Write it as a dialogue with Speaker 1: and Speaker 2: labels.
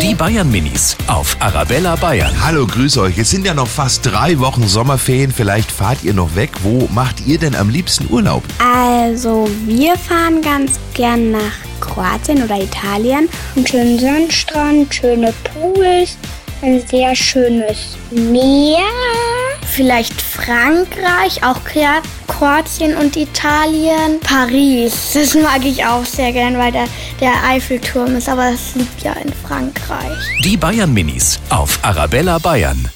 Speaker 1: Die Bayern Minis auf Arabella Bayern.
Speaker 2: Hallo, grüß euch. Es sind ja noch fast drei Wochen Sommerferien. Vielleicht fahrt ihr noch weg. Wo macht ihr denn am liebsten Urlaub?
Speaker 3: Also, wir fahren ganz gern nach Kroatien oder Italien.
Speaker 4: Einen schönen Sandstrand, schöne Pools, ein sehr schönes Meer.
Speaker 3: Vielleicht Frankreich, auch Kroatien und Italien. Paris, das mag ich auch sehr gern, weil der, der Eiffelturm ist, aber das liegt ja in Frankreich.
Speaker 1: Die Bayern Minis auf Arabella Bayern.